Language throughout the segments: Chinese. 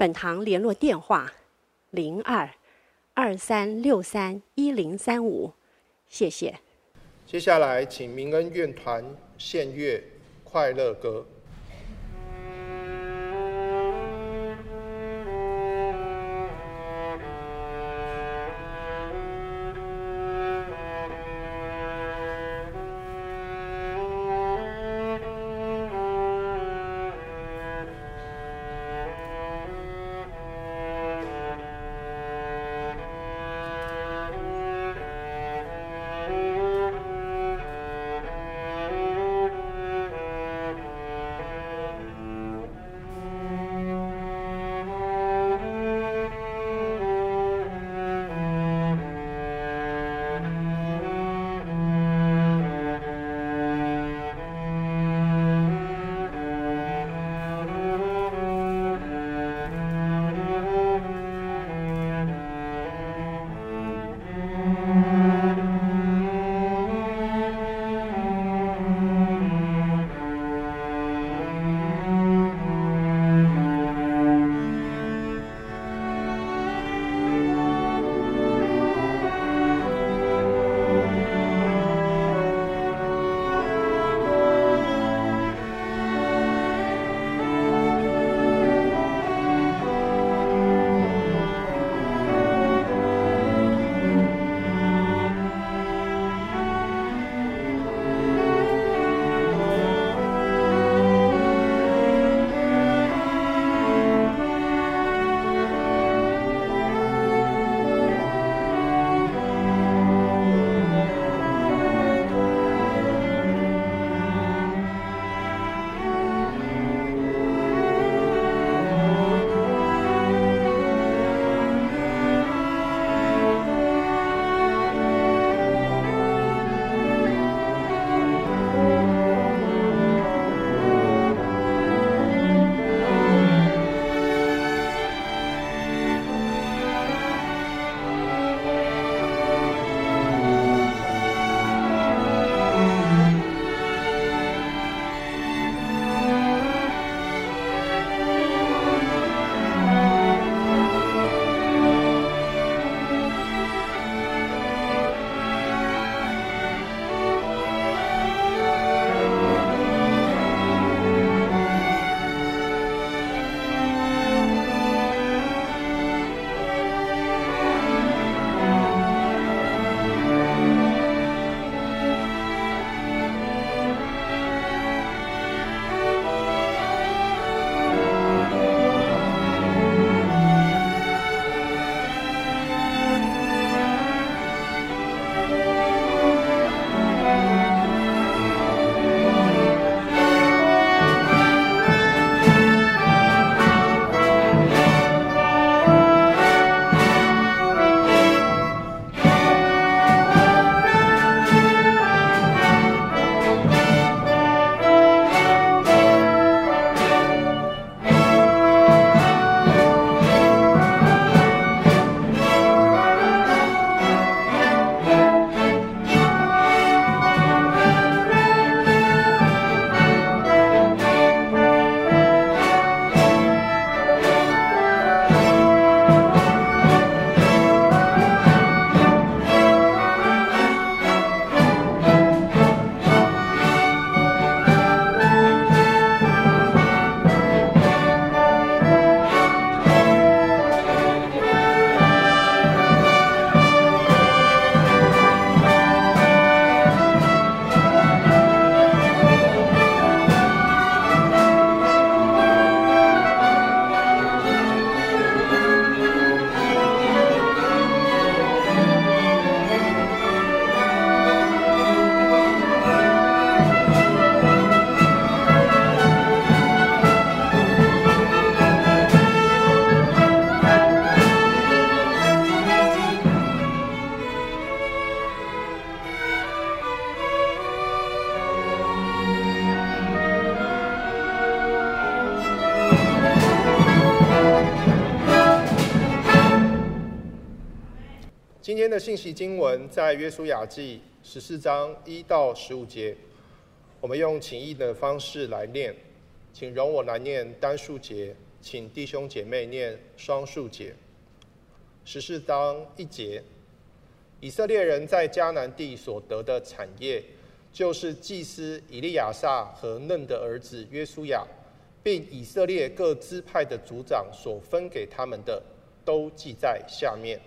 本堂联络电话：零二二三六三一零三五，谢谢。接下来，请民恩乐团献乐《快乐歌》。信息经文在约书亚记十四章一到十五节，我们用请义的方式来念，请容我来念单数节，请弟兄姐妹念双数节。十四章一节，以色列人在迦南地所得的产业，就是祭司以利亚撒和嫩的儿子约书亚，并以色列各支派的族长所分给他们的，都记在下面。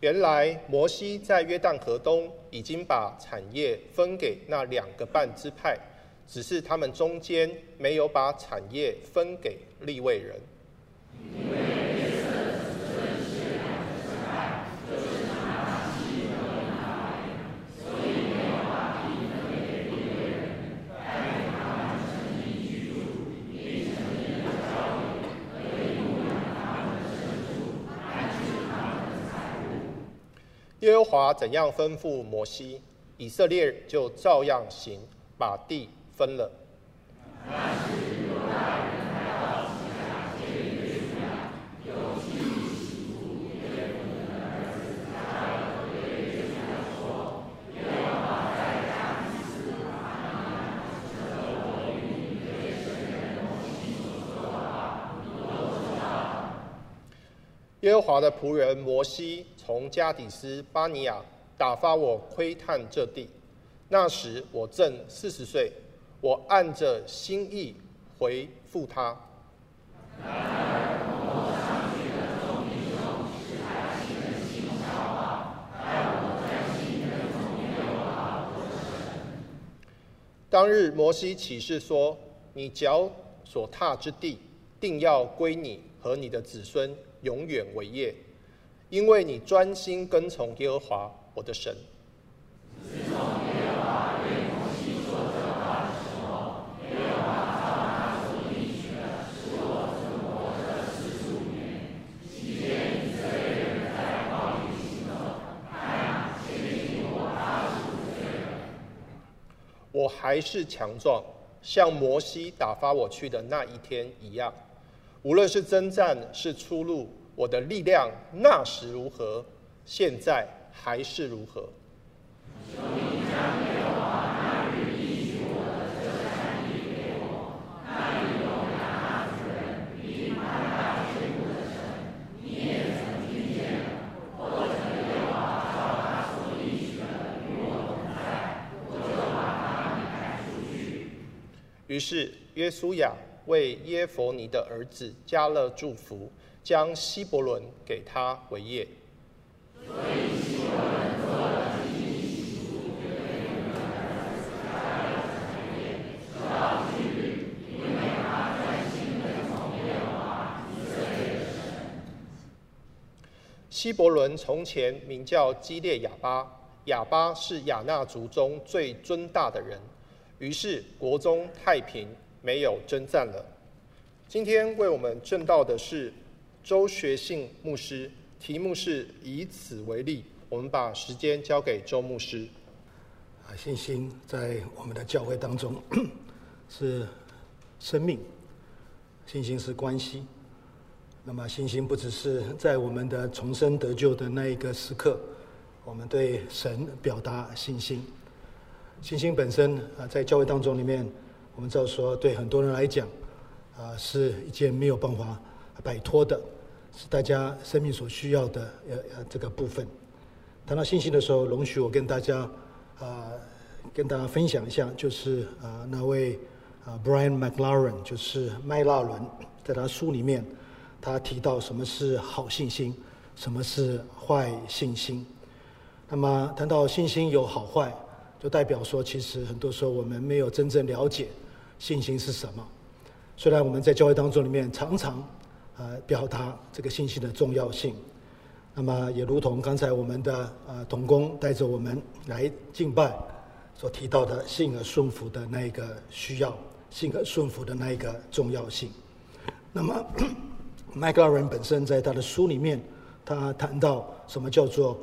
原来摩西在约旦河东已经把产业分给那两个半支派，只是他们中间没有把产业分给利未人。耶和华怎样吩咐摩西，以色列就照样行，把地分了。和华的仆人摩西从加底斯巴尼亚打发我窥探这地，那时我正四十岁，我按着心意回复他。当日摩西启示说：“你脚所踏之地，定要归你和你的子孙。”永远为业，因为你专心跟从耶和华我的神。我还是强壮，像摩西打发我去的那一天一样。无论是征战是出路，我的力量那时如何，现在还是如何。于是约书亚。为耶弗尼的儿子加勒祝福，将希伯伦给他为业。希伯伦从前名叫基列亚巴，亚巴是亚衲族中最尊大的人，于是国中太平。没有征战了。今天为我们证道的是周学信牧师，题目是以此为例。我们把时间交给周牧师。啊，信心在我们的教会当中 是生命，信心是关系。那么，信心不只是在我们的重生得救的那一个时刻，我们对神表达信心。信心本身啊，在教会当中里面。我们知道说，对很多人来讲，啊，是一件没有办法摆脱的，是大家生命所需要的呃呃这个部分。谈到信心的时候，容许我跟大家啊，跟大家分享一下，就是啊那位啊 Brian McLaren，就是麦拉伦，在他书里面，他提到什么是好信心，什么是坏信心。那么谈到信心有好坏，就代表说，其实很多时候我们没有真正了解。信心是什么？虽然我们在教会当中里面常常，呃，表达这个信心的重要性，那么也如同刚才我们的呃童工带着我们来敬拜所提到的信而顺服的那一个需要，信而顺服的那一个重要性。那么麦克拉伦本身在他的书里面，他谈到什么叫做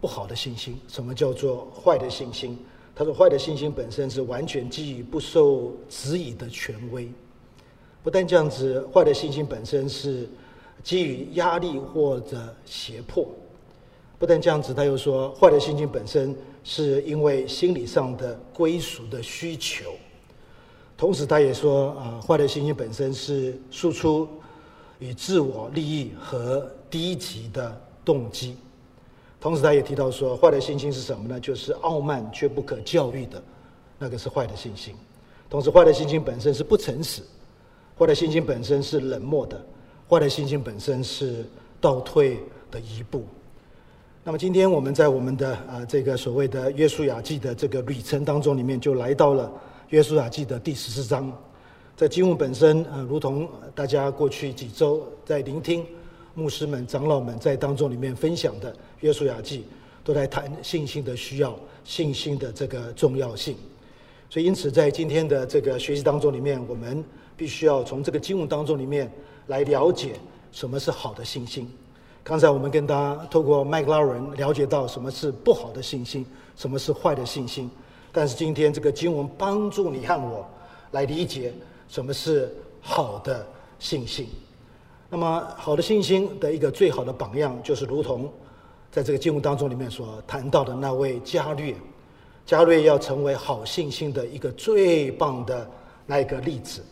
不好的信心，什么叫做坏的信心。他说，坏的信心本身是完全基于不受质疑的权威。不但这样子，坏的信心本身是基于压力或者胁迫。不但这样子，他又说，坏的信心本身是因为心理上的归属的需求。同时，他也说，啊，坏的信心本身是输出与自我利益和低级的动机。同时，他也提到说，坏的信心是什么呢？就是傲慢却不可教育的，那个是坏的信心。同时，坏的信心本身是不诚实，坏的信心本身是冷漠的，坏的信心本身是倒退的一步。那么，今天我们在我们的啊这个所谓的约书亚记的这个旅程当中里面，就来到了约书亚记的第十四章。在经文本身啊，如同大家过去几周在聆听。牧师们、长老们在当中里面分享的《约书亚记》，都在谈信心的需要、信心的这个重要性。所以，因此在今天的这个学习当中里面，我们必须要从这个经文当中里面来了解什么是好的信心。刚才我们跟大家透过麦克拉伦了解到什么是不好的信心，什么是坏的信心。但是今天这个经文帮助你和我来理解什么是好的信心。那么，好的信心的一个最好的榜样，就是如同在这个经文当中里面所谈到的那位迦略，迦略要成为好信心的一个最棒的那一个例子。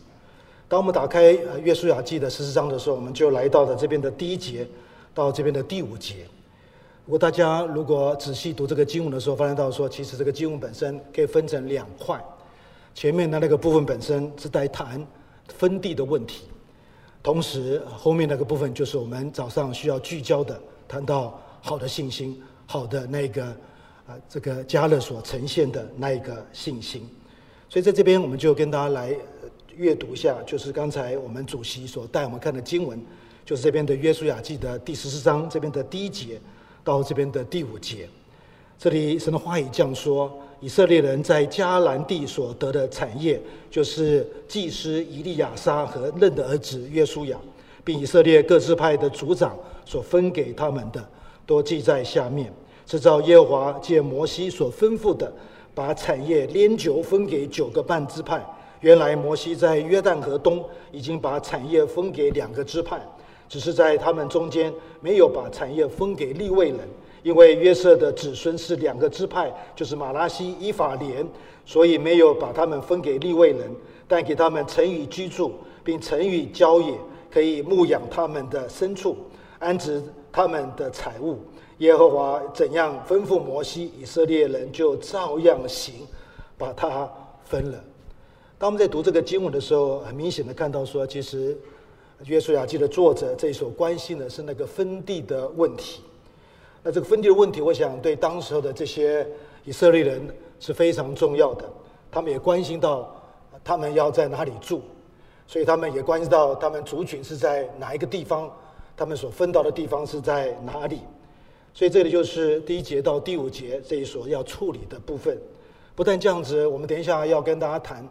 当我们打开呃《约书亚记》的十四章的时候，我们就来到了这边的第一节到这边的第五节。如果大家如果仔细读这个经文的时候，发现到说，其实这个经文本身可以分成两块，前面的那个部分本身是在谈分地的问题。同时，后面那个部分就是我们早上需要聚焦的，谈到好的信心，好的那个啊，这个加勒所呈现的那一个信心。所以在这边，我们就跟大家来阅读一下，就是刚才我们主席所带我们看的经文，就是这边的约书亚记的第十四章这边的第一节到这边的第五节。这里神的话语这样说。以色列人在迦南地所得的产业，就是祭司以利亚撒和嫩的儿子约书亚，并以色列各支派的族长所分给他们的，都记在下面。是照耶和华借摩西所吩咐的，把产业连九分给九个半支派。原来摩西在约旦河东已经把产业分给两个支派，只是在他们中间没有把产业分给利未人。因为约瑟的子孙是两个支派，就是玛拉西、以法莲，所以没有把他们分给利未人，但给他们城宇居住，并城宇郊野，可以牧养他们的牲畜，安置他们的财物。耶和华怎样吩咐摩西，以色列人就照样行，把它分了。当我们在读这个经文的时候，很明显的看到说，其实约书亚记的作者这一所关心的是那个分地的问题。那这个分地的问题，我想对当时候的这些以色列人是非常重要的。他们也关心到他们要在哪里住，所以他们也关心到他们族群是在哪一个地方，他们所分到的地方是在哪里。所以这里就是第一节到第五节这一所要处理的部分。不但这样子，我们等一下要跟大家谈。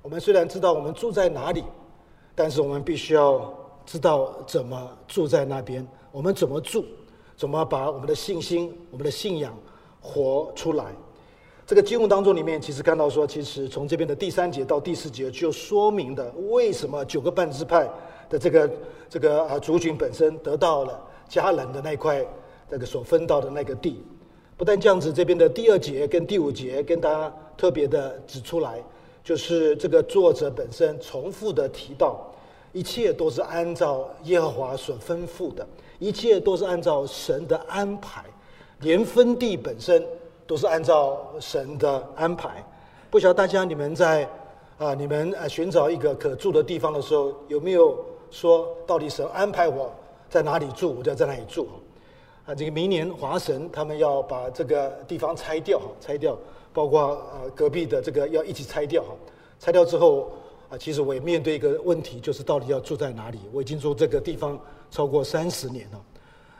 我们虽然知道我们住在哪里，但是我们必须要知道怎么住在那边，我们怎么住。怎么把我们的信心、我们的信仰活出来？这个经文当中里面，其实看到说，其实从这边的第三节到第四节，就说明的为什么九个半支派的这个这个啊族群本身得到了迦南的那块那个所分到的那个地。不但这样子，这边的第二节跟第五节跟大家特别的指出来，就是这个作者本身重复的提到，一切都是按照耶和华所吩咐的。一切都是按照神的安排，连分地本身都是按照神的安排。不晓得大家你们在啊，你们啊寻找一个可住的地方的时候，有没有说到底神安排我在哪里住，我就要在哪里住？啊，这个明年华神他们要把这个地方拆掉哈，拆掉，包括呃隔壁的这个要一起拆掉哈，拆掉之后。啊，其实我也面对一个问题，就是到底要住在哪里？我已经住这个地方超过三十年了，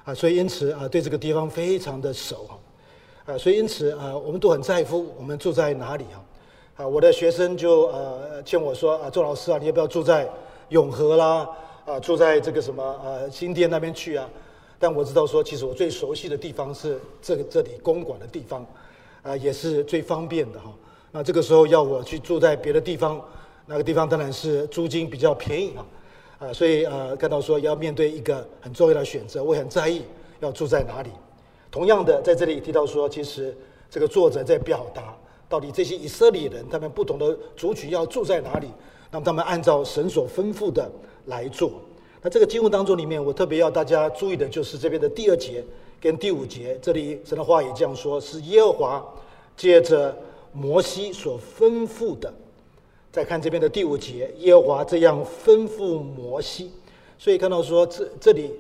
啊，所以因此啊，对这个地方非常的熟哈，啊，所以因此啊，我们都很在乎我们住在哪里哈，啊，我的学生就呃劝我说啊，周老师啊，你要不要住在永和啦？啊，住在这个什么呃新店那边去啊？但我知道说，其实我最熟悉的地方是这个这里公馆的地方，啊，也是最方便的哈。那这个时候要我去住在别的地方，那个地方当然是租金比较便宜啊，啊，所以呃，看到说要面对一个很重要的选择，我很在意要住在哪里。同样的，在这里提到说，其实这个作者在表达，到底这些以色列人他们不同的族群要住在哪里，那么他们按照神所吩咐的来做。那这个经文当中里面，我特别要大家注意的就是这边的第二节跟第五节，这里神的话也这样说，是耶和华借着。摩西所吩咐的，再看这边的第五节，耶和华这样吩咐摩西，所以看到说这这里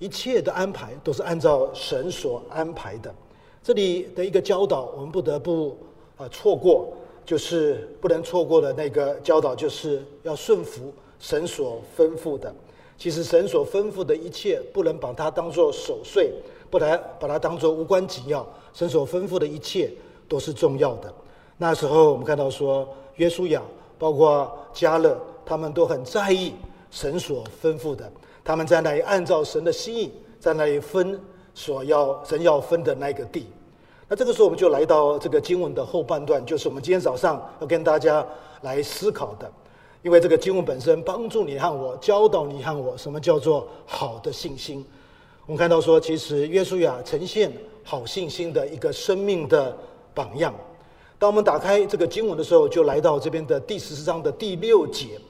一切的安排都是按照神所安排的。这里的一个教导，我们不得不啊错过，就是不能错过的那个教导，就是要顺服神所吩咐的。其实神所吩咐的一切，不能把它当作守岁，不能把它当作无关紧要。神所吩咐的一切都是重要的。那时候我们看到说，约书亚包括加勒，他们都很在意神所吩咐的，他们在那里按照神的心意，在那里分所要神要分的那个地。那这个时候我们就来到这个经文的后半段，就是我们今天早上要跟大家来思考的，因为这个经文本身帮助你和我，教导你和我，什么叫做好的信心。我们看到说，其实约书亚呈现好信心的一个生命的榜样。当我们打开这个经文的时候，就来到这边的第十四章的第六节。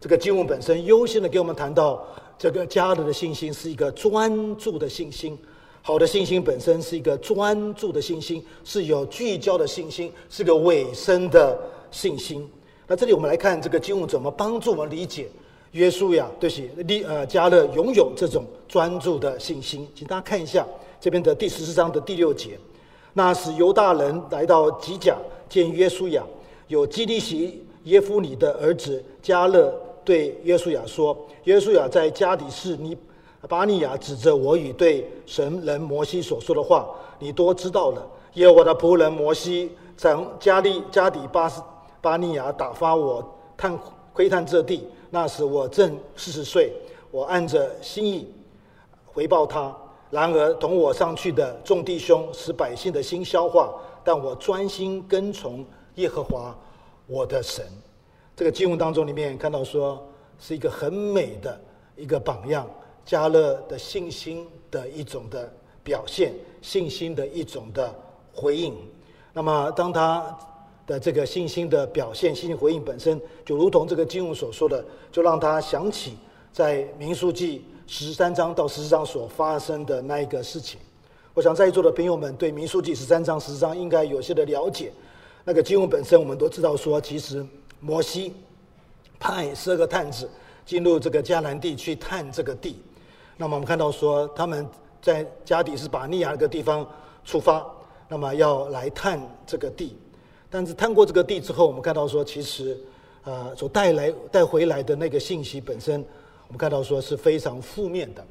这个经文本身优先的给我们谈到，这个迦勒的信心是一个专注的信心。好的信心本身是一个专注的信心，是有聚焦的信心，是个委身的信心。那这里我们来看这个经文怎么帮助我们理解约书亚对其利呃加勒拥有这种专注的信心。请大家看一下这边的第十四章的第六节。那是犹大人来到吉甲见约书亚，有基利洗耶夫尼的儿子迦勒对约书亚说：“约书亚在加底斯尼巴尼亚指着我与对神人摩西所说的话，你多知道了。耶和华的仆人摩西在加利加底巴斯巴尼亚打发我探窥探这地，那时我正四十岁，我按着心意回报他。”然而，同我上去的众弟兄使百姓的心消化，但我专心跟从耶和华我的神。这个经文当中里面看到说，是一个很美的一个榜样，加勒的信心的一种的表现，信心的一种的回应。那么，当他的这个信心的表现、信心回应本身，就如同这个经文所说的，就让他想起在民数记。十三章到十四章所发生的那一个事情，我想在座的朋友们对民数记十三章、十四章应该有些的了解。那个经文本身，我们都知道说，其实摩西派十二个探子进入这个迦南地去探这个地。那么我们看到说，他们在加底斯巴尼亚这个地方出发，那么要来探这个地。但是探过这个地之后，我们看到说，其实啊、呃，所带来带回来的那个信息本身。我们看到说是非常负面的，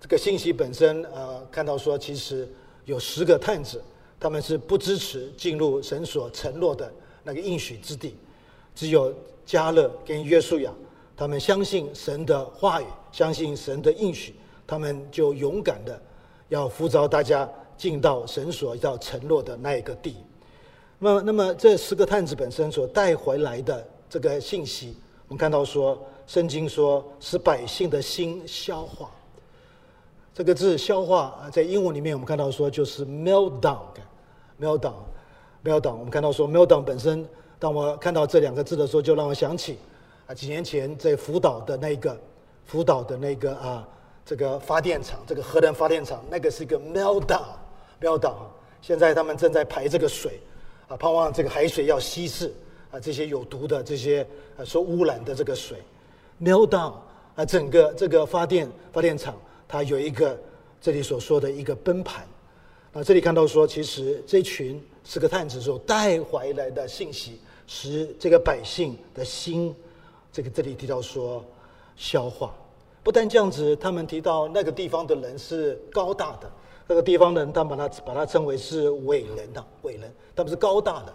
这个信息本身，呃，看到说其实有十个探子，他们是不支持进入神所承诺的那个应许之地，只有迦勒跟约书亚，他们相信神的话语，相信神的应许，他们就勇敢的要呼召大家进到神所要承诺的那一个地。那，那么这十个探子本身所带回来的这个信息，我们看到说。圣经说，使百姓的心消化。这个字“消化”啊在英文里面，我们看到说就是 “meltdown”，“meltdown”，“meltdown”。我们看到说 “meltdown” 本身，当我看到这两个字的时候，就让我想起啊，几年前在福岛的那个福岛的那个啊，这个发电厂，这个核能发电厂，那个是一个 “meltdown”，“meltdown”。现在他们正在排这个水，啊，盼望这个海水要稀释啊，这些有毒的这些啊受污染的这个水。meltdown 啊，整个这个发电发电厂，它有一个这里所说的一个崩盘。那这里看到说，其实这群十个探子所带回来的信息，使这个百姓的心，这个这里提到说消化。不但这样子，他们提到那个地方的人是高大的，那个地方的人，他们把他把他称为是伟人的伟人，他们是高大的。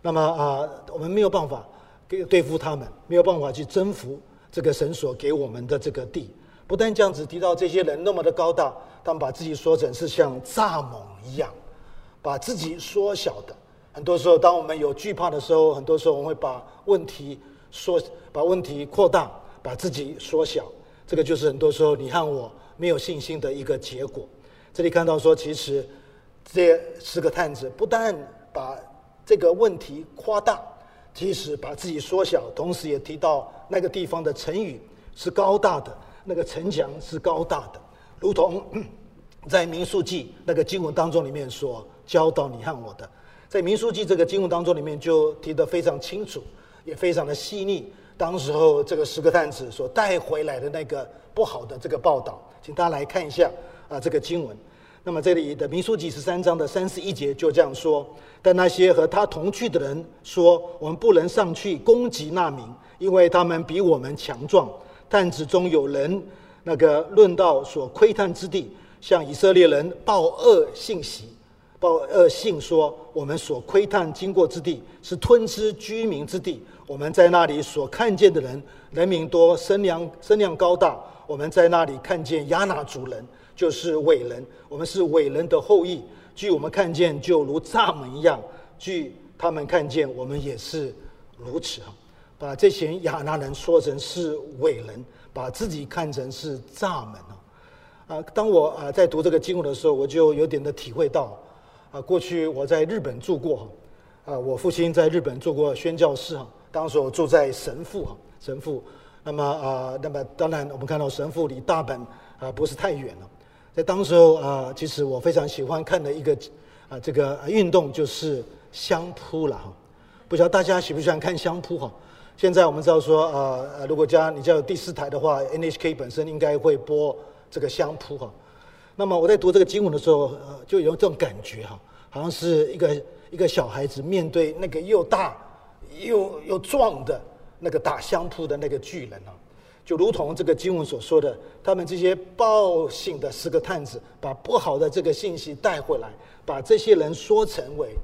那么啊，我们没有办法给对付他们，没有办法去征服。这个神所给我们的这个地，不但这样子提到这些人那么的高大，他们把自己说成是像蚱蜢一样，把自己缩小的，很多时候，当我们有惧怕的时候，很多时候我们会把问题缩，把问题扩大，把自己缩小。这个就是很多时候你和我没有信心的一个结果。这里看到说，其实这十个探子不但把这个问题夸大，其实把自己缩小，同时也提到那个地方的成语是高大的，那个城墙是高大的，如同在民数记那个经文当中里面所教导你和我的，在民数记这个经文当中里面就提得非常清楚，也非常的细腻。当时候这个十个探子所带回来的那个不好的这个报道，请大家来看一下啊这个经文。那么这里的民数记十三章的三十一节就这样说：但那些和他同去的人说，我们不能上去攻击那民，因为他们比我们强壮。探子中有人那个论到所窥探之地，向以色列人报恶信息，报恶信说，我们所窥探经过之地是吞吃居民之地。我们在那里所看见的人，人民多，身量身量高大。我们在那里看见亚衲族人。就是伟人，我们是伟人的后裔。据我们看见，就如蚱蜢一样；据他们看见，我们也是如此。把这群亚拿人说成是伟人，把自己看成是蚱蜢啊！当我啊在读这个经文的时候，我就有点的体会到啊，过去我在日本住过哈啊，我父亲在日本做过宣教士哈，当时我住在神父哈，神父。那么啊，那么当然我们看到神父离大阪啊不是太远了。在当时候啊，其实我非常喜欢看的一个啊，这个运动就是相扑了哈。不知道大家喜不喜欢看相扑哈？现在我们知道说呃，如果家你家有第四台的话，NHK 本身应该会播这个相扑哈。那么我在读这个经文的时候，就有这种感觉哈，好像是一个一个小孩子面对那个又大又又壮的那个打相扑的那个巨人啊。就如同这个经文所说的，他们这些报信的十个探子，把不好的这个信息带回来，把这些人说成为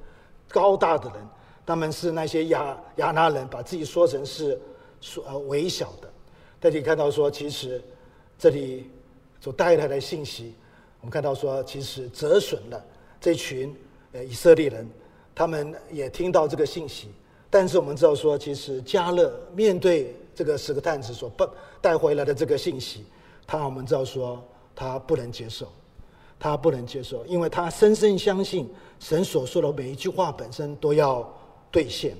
高大的人，他们是那些亚亚拿人，把自己说成是说呃微小的。大家可以看到说，其实这里所带来的信息，我们看到说，其实折损了这群呃以色列人，他们也听到这个信息，但是我们知道说，其实加勒面对。这个十个探子所带带回来的这个信息，他我们知道说他不能接受，他不能接受，因为他深深相信神所说的每一句话本身都要兑现。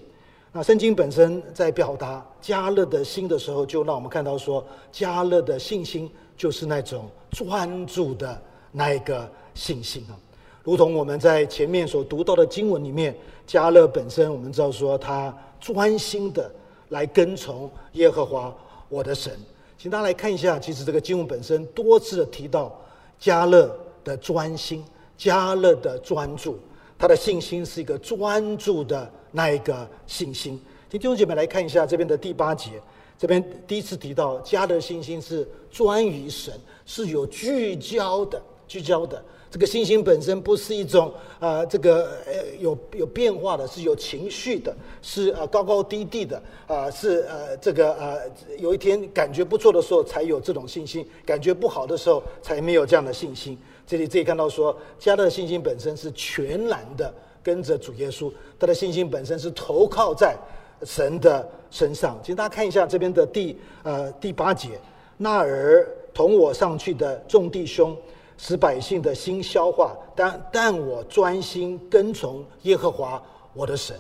那圣经本身在表达加勒的心的时候，就让我们看到说加勒的信心就是那种专注的那一个信心啊，如同我们在前面所读到的经文里面，加勒本身我们知道说他专心的。来跟从耶和华我的神，请大家来看一下。其实这个经文本身多次的提到加勒的专心，加勒的专注，他的信心是一个专注的那一个信心。听弟兄姐妹来看一下这边的第八节，这边第一次提到家的信心是专于神，是有聚焦的，聚焦的。这个信心本身不是一种啊、这个呃有有变化的，是有情绪的，是啊、呃、高高低低的啊、是呃这个、呃、有一天感觉不错的时候才有这种信心，感觉不好的时候才没有这样的信心。这里自己看到说，加勒的信心本身是全然的跟着主耶稣，他的信心本身是投靠在神的身上。请大家看一下这边的第呃第八节，那儿同我上去的众弟兄。使百姓的心消化，但但我专心跟从耶和华我的神。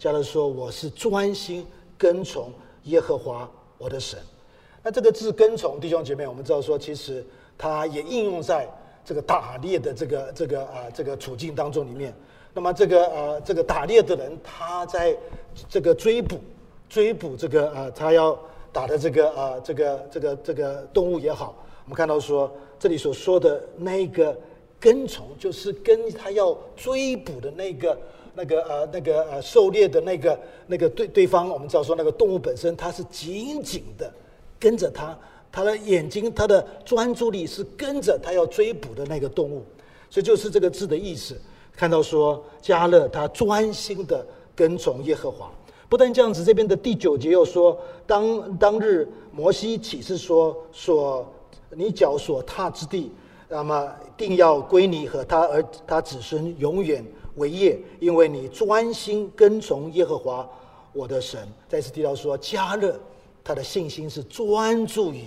加勒说：“我是专心跟从耶和华我的神。”那这个字“跟从”，弟兄姐妹，我们知道说，其实它也应用在这个打猎的这个这个啊这个处境当中里面。那么这个呃这个打猎的人，他在这个追捕追捕这个啊他要打的这个啊这个这个这个动物也好，我们看到说。这里所说的那个跟从，就是跟他要追捕的那个、那个呃、那个呃狩猎的那个、那个对对方。我们知道说，那个动物本身，它是紧紧的跟着他，他的眼睛、他的专注力是跟着他要追捕的那个动物。所以就是这个字的意思。看到说，迦勒他专心的跟从耶和华。不但这样子，这边的第九节又说，当当日摩西启示说说。你脚所踏之地，那么定要归你和他儿他子孙永远为业，因为你专心跟从耶和华我的神。再次提到说，迦勒他的信心是专注于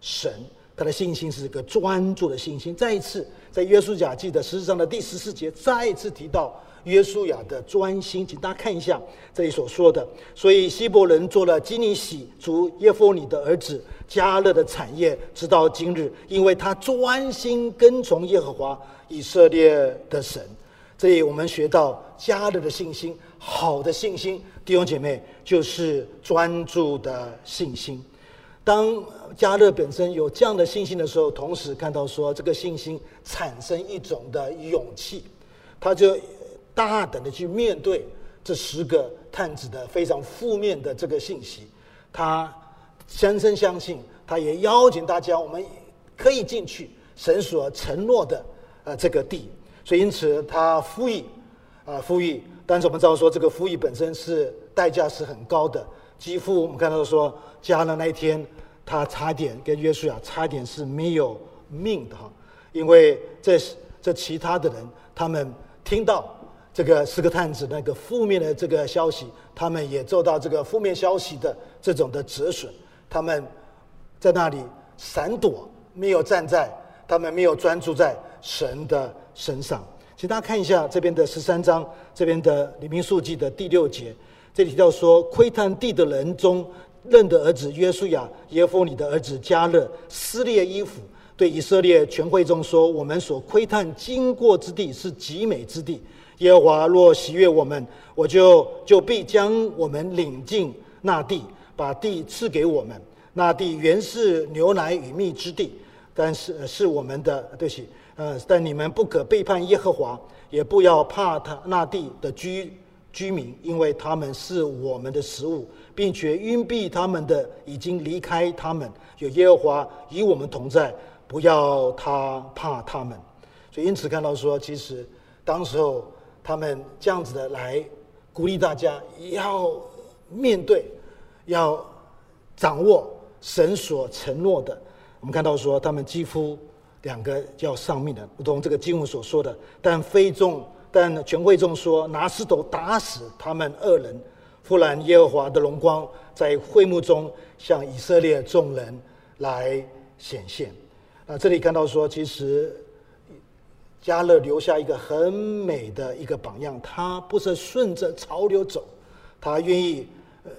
神，他的信心是一个专注的信心。再一次，在约书亚记的十四章的第十四节，再一次提到。约书亚的专心，请大家看一下这里所说的。所以希伯伦做了基尼洗族耶孚尼的儿子加勒的产业，直到今日，因为他专心跟从耶和华以色列的神。这里我们学到加勒的信心，好的信心，弟兄姐妹就是专注的信心。当加勒本身有这样的信心的时候，同时看到说这个信心产生一种的勇气，他就。大胆的去面对这十个探子的非常负面的这个信息，他深深相信，他也邀请大家，我们可以进去神所承诺的呃这个地，所以因此他呼吁啊呼吁，但是我们知道说这个服役本身是代价是很高的，几乎我们看到说加勒那一天他差点跟约书亚差点是没有命的哈，因为这这其他的人他们听到。这个四个探子那个负面的这个消息，他们也受到这个负面消息的这种的折损，他们在那里闪躲，没有站在，他们没有专注在神的身上。请大家看一下这边的十三章，这边的《黎明数记》的第六节，这里提到说，窥探地的人中，认的儿子约书亚、耶孚尼的儿子迦勒撕裂衣服，对以色列全会众说：“我们所窥探经过之地是极美之地。”耶和华若喜悦我们，我就就必将我们领进那地，把地赐给我们。那地原是牛奶与蜜之地，但是是我们的，对不起，呃，但你们不可背叛耶和华，也不要怕他那地的居居民，因为他们是我们的食物，并且荫庇他们的已经离开他们。有耶和华与我们同在，不要他怕他们。所以因此看到说，其实当时候。他们这样子的来鼓励大家，要面对，要掌握神所承诺的。我们看到说，他们几乎两个要丧命的，如同这个经文所说的。但非众，但全会众说，拿石头打死他们二人。忽然耶和华的荣光在会幕中向以色列众人来显现。啊，这里看到说，其实。加勒留下一个很美的一个榜样，他不是顺着潮流走，他愿意呃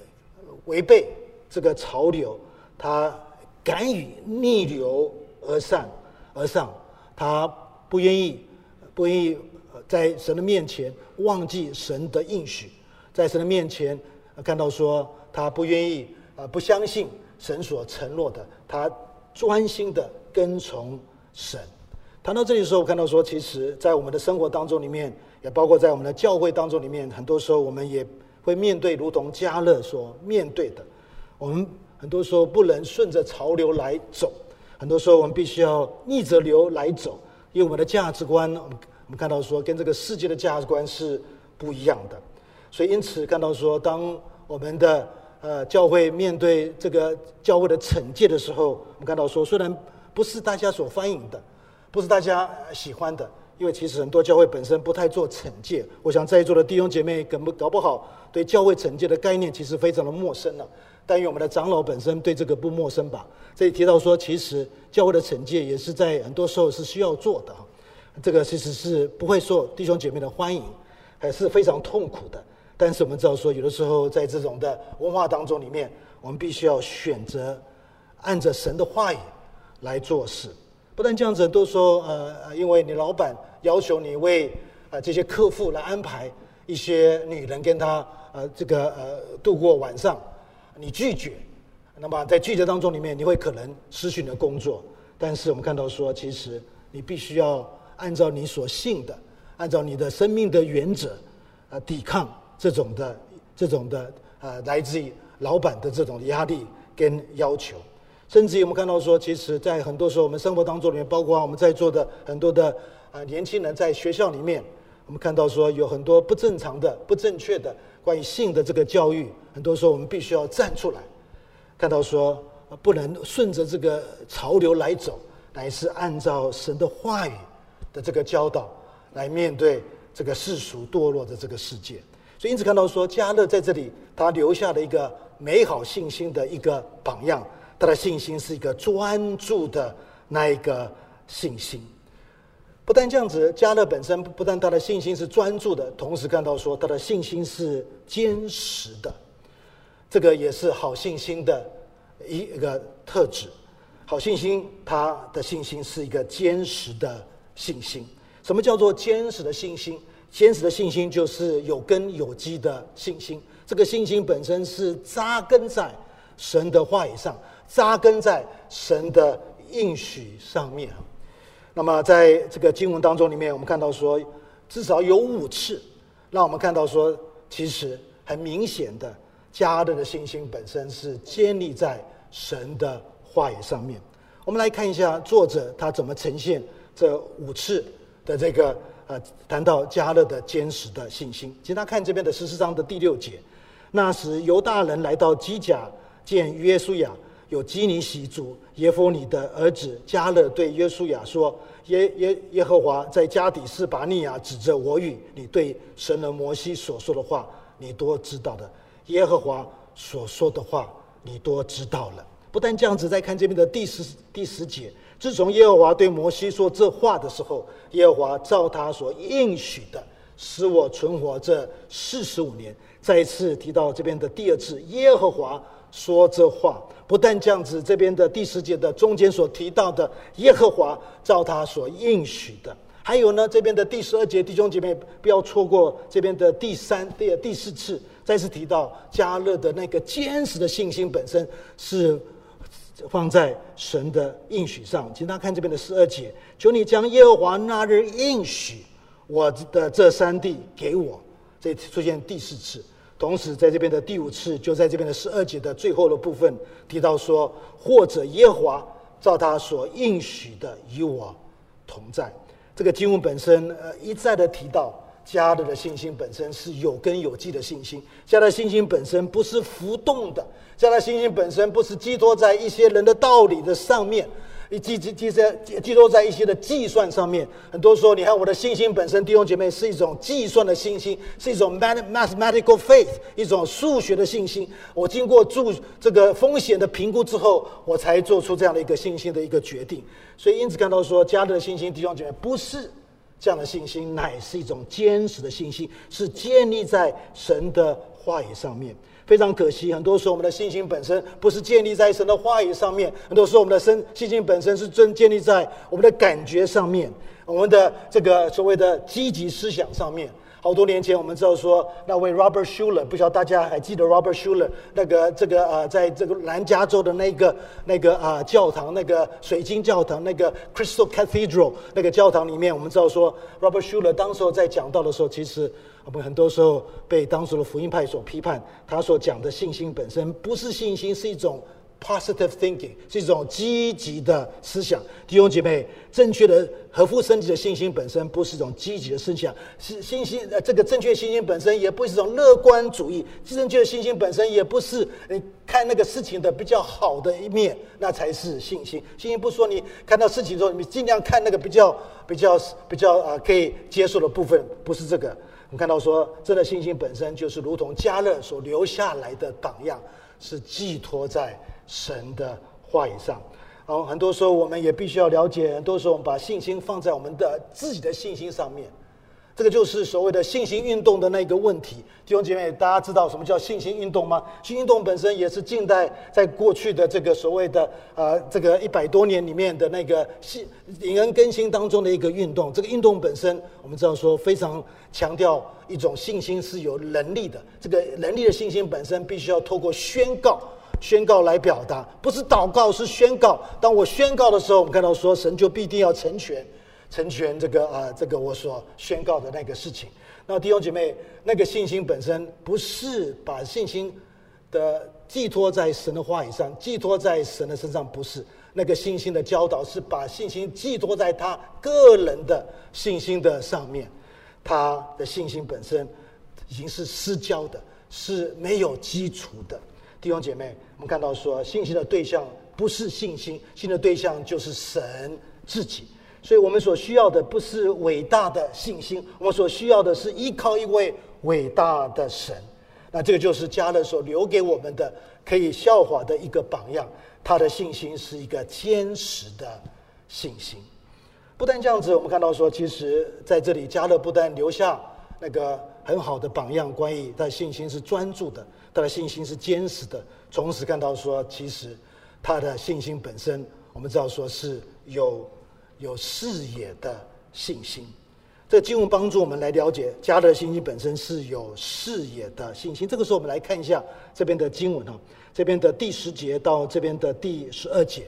违背这个潮流，他敢于逆流而上而上，他不愿意不愿意在神的面前忘记神的应许，在神的面前看到说他不愿意啊不相信神所承诺的，他专心的跟从神。谈到这里的时候，我看到说，其实，在我们的生活当中里面，也包括在我们的教会当中里面，很多时候我们也会面对如同迦勒所面对的，我们很多时候不能顺着潮流来走，很多时候我们必须要逆着流来走，因为我们的价值观，我们我们看到说，跟这个世界的价值观是不一样的，所以因此看到说，当我们的呃教会面对这个教会的惩戒的时候，我们看到说，虽然不是大家所欢迎的。不是大家喜欢的，因为其实很多教会本身不太做惩戒。我想在座的弟兄姐妹，搞不搞不好对教会惩戒的概念其实非常的陌生了。但愿我们的长老本身对这个不陌生吧。这里提到说，其实教会的惩戒也是在很多时候是需要做的。这个其实是不会受弟兄姐妹的欢迎，还是非常痛苦的。但是我们知道说，有的时候在这种的文化当中里面，我们必须要选择按着神的话语来做事。不但这样子，都说呃，因为你老板要求你为呃这些客户来安排一些女人跟他呃这个呃度过晚上，你拒绝，那么在拒绝当中里面，你会可能失去你的工作。但是我们看到说，其实你必须要按照你所信的，按照你的生命的原则，呃，抵抗这种的这种的呃来自于老板的这种压力跟要求。甚至于我们看到说，其实，在很多时候，我们生活当中里面，包括我们在座的很多的啊年轻人，在学校里面，我们看到说有很多不正常的、不正确的关于性的这个教育，很多时候我们必须要站出来，看到说不能顺着这个潮流来走，乃是按照神的话语的这个教导来面对这个世俗堕落的这个世界。所以因此看到说，迦勒在这里他留下了一个美好信心的一个榜样，他的信心是一个专注的那一个信心。不但这样子，加勒本身不但他的信心是专注的，同时看到说他的信心是坚实的，这个也是好信心的一个特质。好信心，他的信心是一个坚实的信心。什么叫做坚实的信心？坚实的信心就是有根有基的信心。这个信心本身是扎根在神的话语上，扎根在神的应许上面。那么，在这个经文当中里面，我们看到说，至少有五次，让我们看到说，其实很明显的，加勒的信心本身是建立在神的话语上面。我们来看一下作者他怎么呈现这五次的这个呃，谈到加勒的坚实的信心。请大家看这边的十四章的第六节，那时犹大人来到基甲见约书亚。有基尼洗族耶弗尼的儿子加勒对约书亚说：“耶耶耶和华在加底斯巴尼亚指着我语，你对神人摩西所说的话，你多知道的。耶和华所说的话，你多知道了。不但这样子，再看这边的第十第十节，自从耶和华对摩西说这话的时候，耶和华照他所应许的，使我存活这四十五年。再次提到这边的第二次，耶和华。”说这话，不但这样子，这边的第十节的中间所提到的耶和华照他所应许的，还有呢，这边的第十二节，弟兄姐妹不要错过这边的第三、第第四次再次提到加勒的那个坚实的信心本身是放在神的应许上。请大家看这边的十二节，求你将耶和华那日应许我的这三地给我，这出现第四次。同时，在这边的第五次，就在这边的十二节的最后的部分提到说，或者耶和华照他所应许的与我同在。这个经文本身，呃，一再的提到迦勒的信心本身是有根有基的信心。迦勒的信心本身不是浮动的，迦勒的信心本身不是寄托在一些人的道理的上面。你寄寄寄在寄托在一些的计算上面，很多时候，你看我的信心本身，弟兄姐妹是一种计算的信心，是一种 mathematical faith，一种数学的信心。我经过注这个风险的评估之后，我才做出这样的一个信心的一个决定。所以因此看到说，迦勒的信心，弟兄姐妹不是这样的信心，乃是一种坚实的信心，是建立在神的话语上面。非常可惜，很多时候我们的信心本身不是建立在神的话语上面，很多时候我们的信信心本身是真建立在我们的感觉上面，我们的这个所谓的积极思想上面。好多年前我们知道说，那位 Robert Schuller，不晓得大家还记得 Robert Schuller 那个这个呃，在这个南加州的那个那个啊教堂，那个水晶教堂，那个 Crystal Cathedral 那个教堂里面，我们知道说 Robert Schuller 当时候在讲到的时候，其实。我们很多时候被当时的福音派所批判，他所讲的信心本身不是信心，是一种 positive thinking，是一种积极的思想。弟兄姐妹，正确的合乎身体的信心本身不是一种积极的思想，是信心呃，这个正确信心本身也不是一种乐观主义，正确的信心本身也不是你看那个事情的比较好的一面，那才是信心。信心不说你看到事情之后，你尽量看那个比较比较比较啊可以接受的部分，不是这个。我们看到说，真的信心本身就是如同迦勒所留下来的榜样，是寄托在神的话语上。然后很多时候我们也必须要了解，很多时候我们把信心放在我们的自己的信心上面。这个就是所谓的信心运动的那个问题，弟兄姐妹，大家知道什么叫信心运动吗？信心运动本身也是近代在过去的这个所谓的、呃，这个一百多年里面的那个信灵恩更新当中的一个运动。这个运动本身，我们知道说非常强调一种信心是有能力的，这个能力的信心本身必须要透过宣告、宣告来表达，不是祷告，是宣告。当我宣告的时候，我们看到说神就必定要成全。成全这个啊、这个我所宣告的那个事情。那弟兄姐妹，那个信心本身不是把信心的寄托在神的话语上，寄托在神的身上，不是那个信心的教导，是把信心寄托在他个人的信心的上面。他的信心本身已经是失焦的，是没有基础的。弟兄姐妹，我们看到说，信心的对象不是信心，信的对象就是神自己。所以我们所需要的不是伟大的信心，我们所需要的是依靠一位伟大的神。那这个就是加勒所留给我们的可以效法的一个榜样。他的信心是一个坚实的信心。不但这样子，我们看到说，其实在这里加勒不但留下那个很好的榜样，关于他的信心是专注的，他的信心是坚实的。同时看到说，其实他的信心本身，我们知道说是有。有视野的信心，这个经文帮助我们来了解加勒信心本身是有视野的信心。这个时候，我们来看一下这边的经文哈，这边的第十节到这边的第十二节，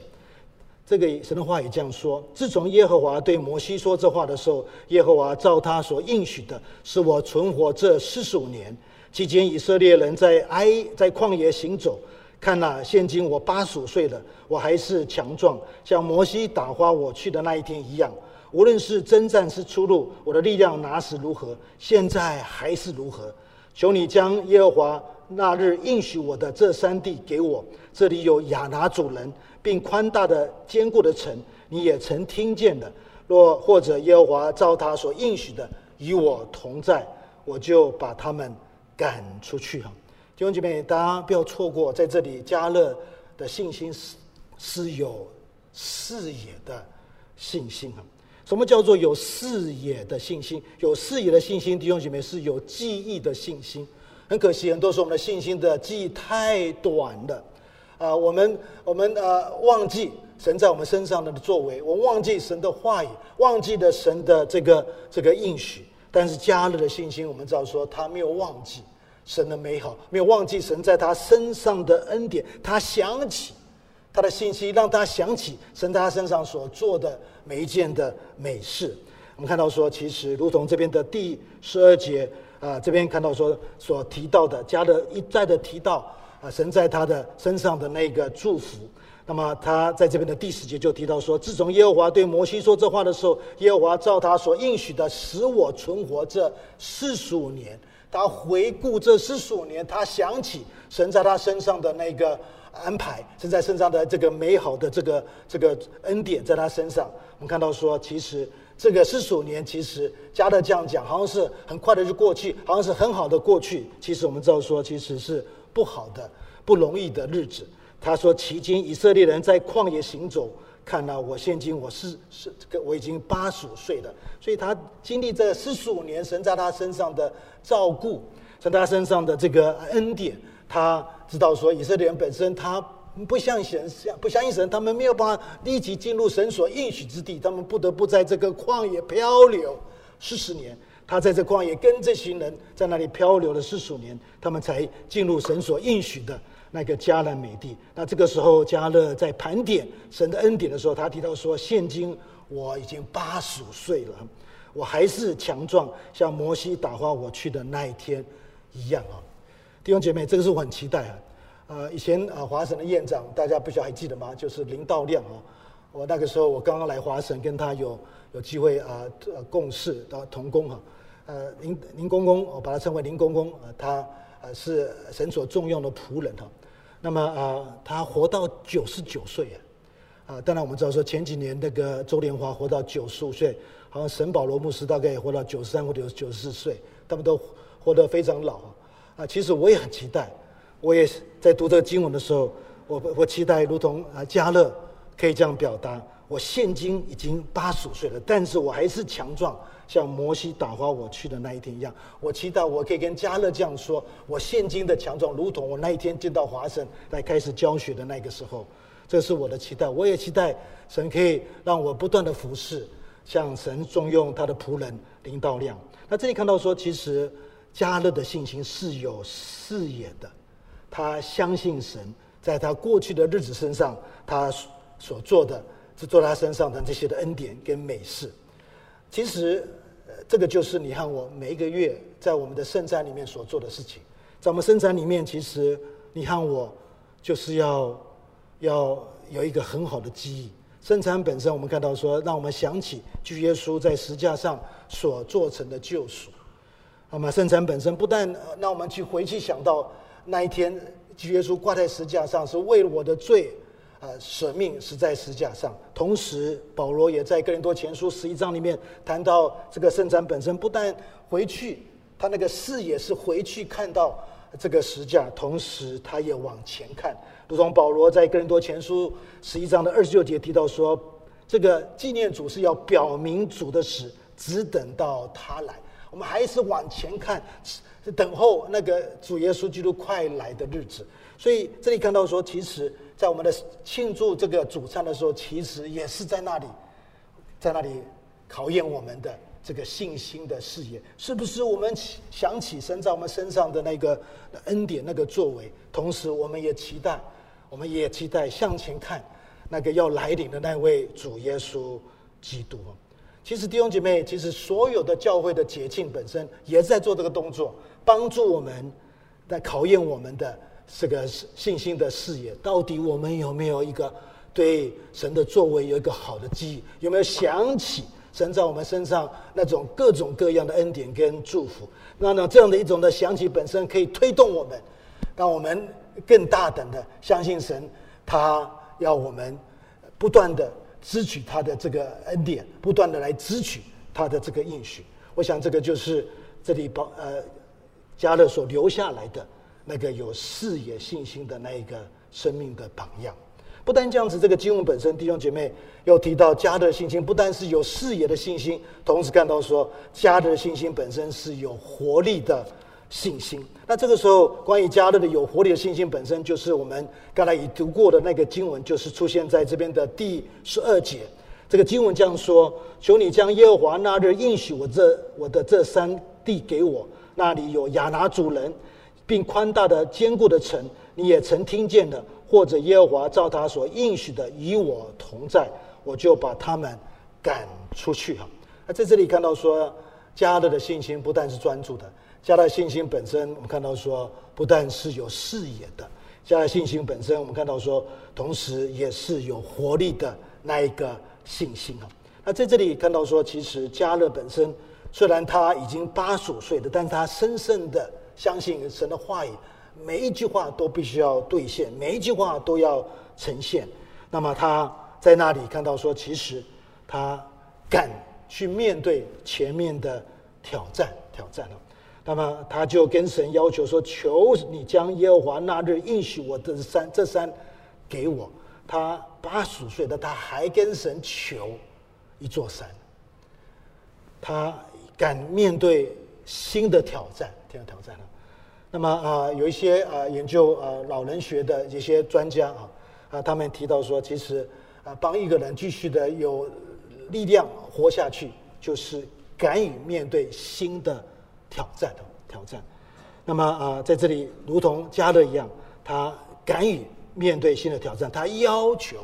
这个神的话也这样说：自从耶和华对摩西说这话的时候，耶和华照他所应许的，使我存活这四十五年期间，以色列人在埃在旷野行走。看哪，现今我八十五岁了，我还是强壮，像摩西打发我去的那一天一样。无论是征战是出路，我的力量那时如何，现在还是如何。求你将耶和华那日应许我的这三地给我，这里有亚拿主人，并宽大的坚固的城，你也曾听见的。若或者耶和华照他所应许的与我同在，我就把他们赶出去。弟兄姐妹，大家不要错过，在这里加勒的信心是是有视野的信心啊。什么叫做有视野的信心？有视野的信心，弟兄姐妹是有记忆的信心。很可惜，很多时候我们的信心的记忆太短了啊！我们我们呃忘记神在我们身上的作为，我忘记神的话语，忘记了神的这个这个应许。但是加勒的信心，我们知道说他没有忘记。神的美好，没有忘记神在他身上的恩典。他想起他的信息，让他想起神在他身上所做的每一件的美事。我们看到说，其实如同这边的第十二节啊，这边看到说所提到的，加勒一再的提到啊，神在他的身上的那个祝福。那么他在这边的第十节就提到说，自从耶和华对摩西说这话的时候，耶和华照他所应许的，使我存活这四十五年。他回顾这四十五年，他想起神在他身上的那个安排，神在身上的这个美好的这个这个恩典在他身上。我们看到说，其实这个四十五年，其实加勒这样讲，好像是很快的就过去，好像是很好的过去。其实我们知道说，其实是不好的、不容易的日子。他说，期间以色列人在旷野行走。看到我现今我是是这个我已经八十五岁了，所以他经历这四十五年神在他身上的照顾，在他身上的这个恩典，他知道说以色列人本身他不相信神，不相信神，他们没有办法立即进入神所应许之地，他们不得不在这个旷野漂流四十年。他在这旷野跟这群人在那里漂流了四十五年，他们才进入神所应许的。那个迦南美地，那这个时候迦勒在盘点神的恩典的时候，他提到说：“现今我已经八十五岁了，我还是强壮，像摩西打发我去的那一天一样啊。”弟兄姐妹，这个是我很期待啊。呃，以前啊，华神的院长，大家不晓得还记得吗？就是林道亮啊。我那个时候我刚刚来华神，跟他有有机会啊，共事的同工哈。呃，林林公公，我把他称为林公公啊，他呃是神所重用的仆人哈。那么啊，他活到九十九岁啊，啊，当然我们知道说前几年那个周连华活到九十五岁，好像沈保罗牧师大概也活到九十三或者九十四岁，他们都活得非常老啊。其实我也很期待，我也在读这个经文的时候，我我期待如同啊迦勒可以这样表达，我现今已经八十五岁了，但是我还是强壮。像摩西打发我去的那一天一样，我期待我可以跟加勒这样说：我现今的强壮，如同我那一天见到华神来开始教学的那个时候，这是我的期待。我也期待神可以让我不断的服侍，像神重用他的仆人林道亮。那这里看到说，其实加勒的信心是有视野的，他相信神在他过去的日子身上，他所做的，是做他身上的这些的恩典跟美事。其实。这个就是你和我每一个月在我们的圣餐里面所做的事情。在我们圣餐里面，其实你和我就是要要有一个很好的记忆。圣餐本身，我们看到说，让我们想起主耶稣在十架上所做成的救赎。那么，圣餐本身不但让我们去回去想到那一天，主耶稣挂在十架上是为了我的罪呃舍命死在十架上。同时，保罗也在哥林多前书十一章里面谈到，这个圣餐本身不但回去，他那个视野是回去看到这个十架，同时他也往前看。如同保罗在哥林多前书十一章的二十六节提到说，这个纪念主是要表明主的死，只等到他来。我们还是往前看，等候那个主耶稣基督快来的日子。所以这里看到说，其实，在我们的庆祝这个主餐的时候，其实也是在那里，在那里考验我们的这个信心的视野，是不是？我们想起神在我们身上的那个恩典、那个作为，同时我们也期待，我们也期待向前看，那个要来临的那位主耶稣基督。其实弟兄姐妹，其实所有的教会的节庆本身也是在做这个动作，帮助我们在考验我们的。这个信心的视野，到底我们有没有一个对神的作为有一个好的记忆？有没有想起神在我们身上那种各种各样的恩典跟祝福？那呢，这样的一种的想起本身可以推动我们，让我们更大胆的相信神，他要我们不断的支取他的这个恩典，不断的来支取他的这个应许。我想这个就是这里保呃加勒所留下来的。那个有视野信心的那一个生命的榜样，不单这样子，这个经文本身，弟兄姐妹又提到家的信心，不单是有视野的信心，同时看到说家的信心本身是有活力的信心。那这个时候，关于迦勒的有活力的信心本身，就是我们刚才已读过的那个经文，就是出现在这边的第十二节。这个经文这样说：求你将耶和华那日应许我这我的这三地给我，那里有亚拿族人。并宽大的坚固的城，你也曾听见的，或者耶和华照他所应许的与我同在，我就把他们赶出去哈。那在这里看到说，加勒的信心不但是专注的，加勒信心本身，我们看到说不但是有视野的，加勒信心本身，我们看到说，同时也是有活力的那一个信心啊。那在这里看到说，其实加勒本身虽然他已经八十五岁的，但是他深深的。相信神的话语，每一句话都必须要兑现，每一句话都要呈现。那么他在那里看到说，其实他敢去面对前面的挑战，挑战了。那么他就跟神要求说：“求你将耶和华那日应许我的山，这山给我。”他八十岁的他还跟神求一座山。他敢面对新的挑战，新的挑战了。那么啊、有一些啊、研究啊、老人学的一些专家啊啊，他们提到说，其实啊，帮一个人继续的有力量活下去，就是敢于面对新的挑战的挑战。那么啊，在这里如同加勒一样，他敢于面对新的挑战，他要求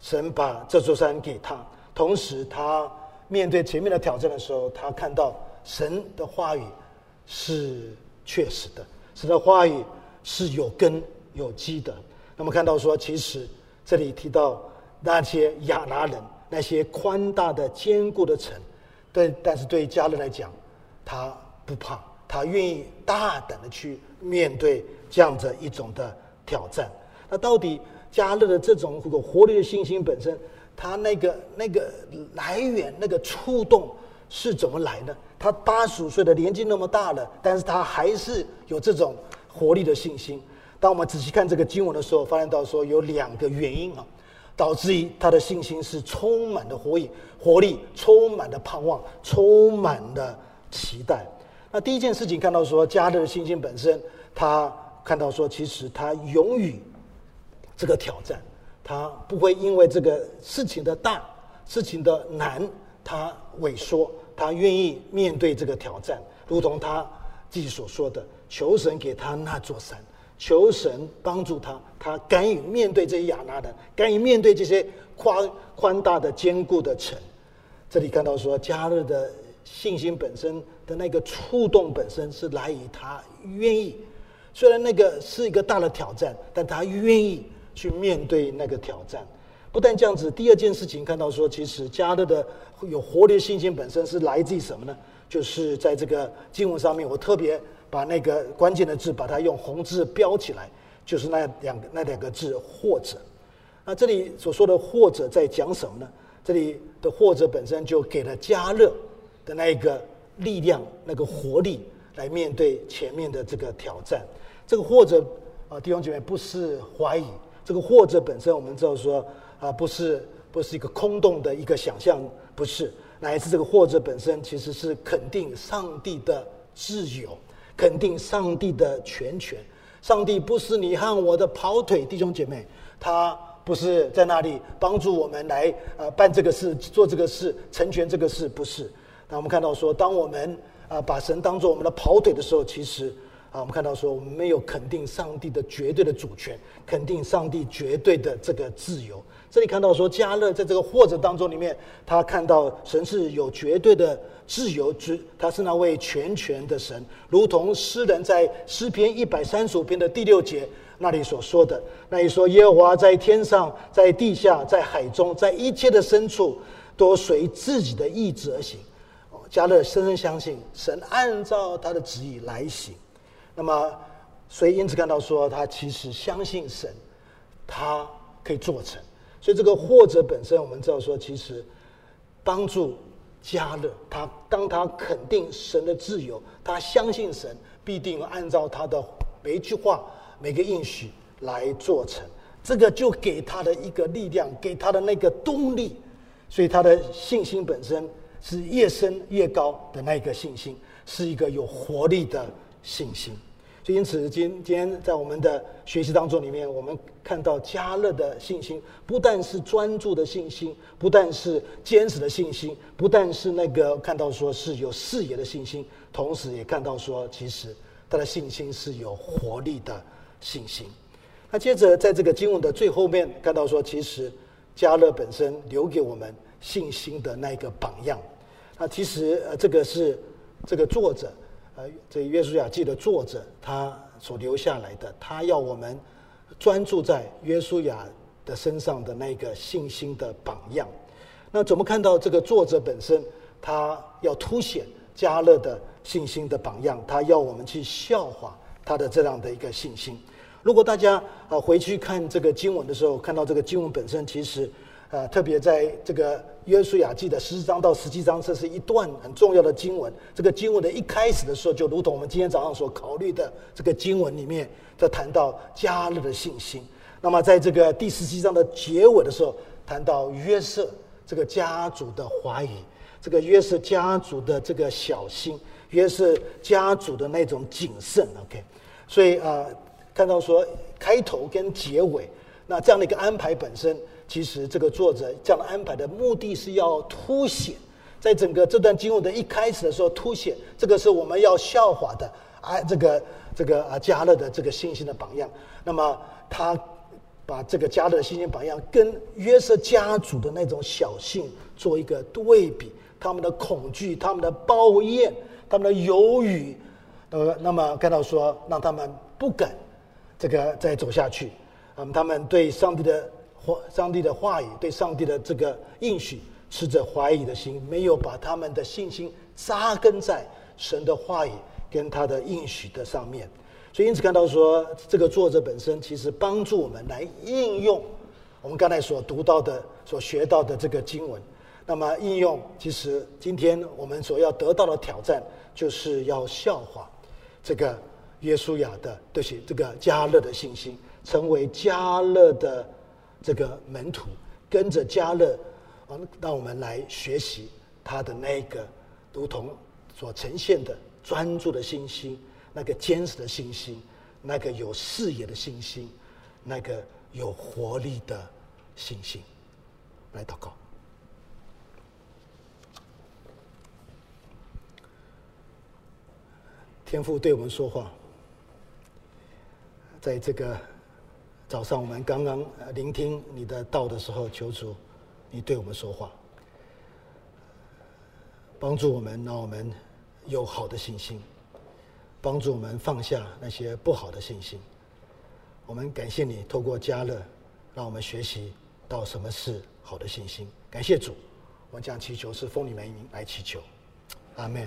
神把这座山给他。同时，他面对前面的挑战的时候，他看到神的话语是确实的。神的话语是有根有基的。那么看到说，其实这里提到那些亚拉人，那些宽大的坚固的城，对，但是对迦勒来讲，他不怕，他愿意大胆的去面对这样的一种的挑战。那到底加勒的这种有活力的信心本身，他那个那个来源、那个触动是怎么来的？他八十五岁的年纪那么大了，但是他还是有这种活力的信心。当我们仔细看这个经文的时候，发现到说有两个原因啊，导致于他的信心是充满的活力、活力，充满了盼望，充满了期待。那第一件事情看到说，加勒的信心本身，他看到说，其实他勇于这个挑战，他不会因为这个事情的大、事情的难，他萎缩。他愿意面对这个挑战，如同他自己所说的：“求神给他那座山，求神帮助他，他敢于面对这些亚衲人，敢于面对这些宽宽大的坚固的城。”这里看到说，加勒的信心本身的那个触动本身是来于他愿意，虽然那个是一个大的挑战，但他愿意去面对那个挑战。不但这样子，第二件事情看到说，其实加勒的有活力信心本身是来自于什么呢？就是在这个经文上面，我特别把那个关键的字把它用红字标起来，就是那两个那两个字或者。那这里所说的“或者”在讲什么呢？这里的“或者”本身就给了加勒的那一个力量、那个活力，来面对前面的这个挑战。这个“或者”啊，弟兄姐妹，不是怀疑。这个“或者”本身，我们知道说啊，不是不是一个空洞的一个想象，不是，乃是这个“或者”本身其实是肯定上帝的自由，肯定上帝的全权。上帝不是你和我的跑腿，弟兄姐妹，他。不是在那里帮助我们来呃办这个事、做这个事、成全这个事，不是。那我们看到说，当我们啊把神当做我们的跑腿的时候，其实啊我们看到说，我们没有肯定上帝的绝对的主权，肯定上帝绝对的这个自由。这里看到说，加勒在这个或者当中里面，他看到神是有绝对的自由之，他是那位全权的神，如同诗人在诗篇一百三十五篇的第六节。那里所说的，那里说耶和华在天上，在地下，在海中，在一切的深处，都随自己的意志而行。哦，加勒深深相信神按照他的旨意来行。那么，所以因此看到说，他其实相信神，他可以做成。所以这个或者本身，我们知道说，其实帮助加勒，他当他肯定神的自由，他相信神必定按照他的每一句话。每个应许来做成，这个就给他的一个力量，给他的那个动力，所以他的信心本身是越升越高的那个信心，是一个有活力的信心。所以因此今今天在我们的学习当中里面，我们看到加勒的信心，不但是专注的信心，不但是坚持的信心，不但是那个看到说是有视野的信心，同时也看到说其实他的信心是有活力的。信心。那接着在这个经文的最后面看到说，其实加勒本身留给我们信心的那个榜样。那其实呃，这个是这个作者呃，这个约书亚记的作者他所留下来的，他要我们专注在约书亚的身上的那个信心的榜样。那怎么看到这个作者本身，他要凸显加勒的信心的榜样，他要我们去效法。他的这样的一个信心，如果大家啊回去看这个经文的时候，看到这个经文本身，其实呃特别在这个约书亚记的十四章到十七章，这是一段很重要的经文。这个经文的一开始的时候，就如同我们今天早上所考虑的这个经文里面，在谈到迦勒的信心。那么在这个第十七章的结尾的时候，谈到约瑟这个家族的怀疑，这个约瑟家族的这个小心。约瑟家族的那种谨慎，OK，所以啊、看到说开头跟结尾，那这样的一个安排本身，其实这个作者这样安排的目的是要凸显，在整个这段经文的一开始的时候，凸显这个是我们要效法的啊，这个这个啊加勒的这个信心的榜样。那么他把这个加勒的信心榜样跟约瑟家族的那种小信做一个对比，他们的恐惧，他们的抱怨。他们的犹豫，呃，那么看到说，让他们不敢这个再走下去。那嗯，他们对上帝的话、上帝的话语、对上帝的这个应许，持着怀疑的心，没有把他们的信心扎根在神的话语跟他的应许的上面。所以，因此看到说，这个作者本身其实帮助我们来应用我们刚才所读到的、所学到的这个经文。那么应用，其实今天我们所要得到的挑战。就是要效法这个约书亚的，对些这个加勒的信心，成为加勒的这个门徒，跟着迦勒，啊，让我们来学习他的那个，如同所呈现的专注的信心，那个坚实的信心，那个有视野的信心，那个有活力的信心，来祷告。天父对我们说话，在这个早上，我们刚刚聆听你的道的时候，求主你对我们说话，帮助我们，让我们有好的信心，帮助我们放下那些不好的信心。我们感谢你透过加勒，让我们学习到什么是好的信心。感谢主，我们将祈求是奉你名来祈求，阿门。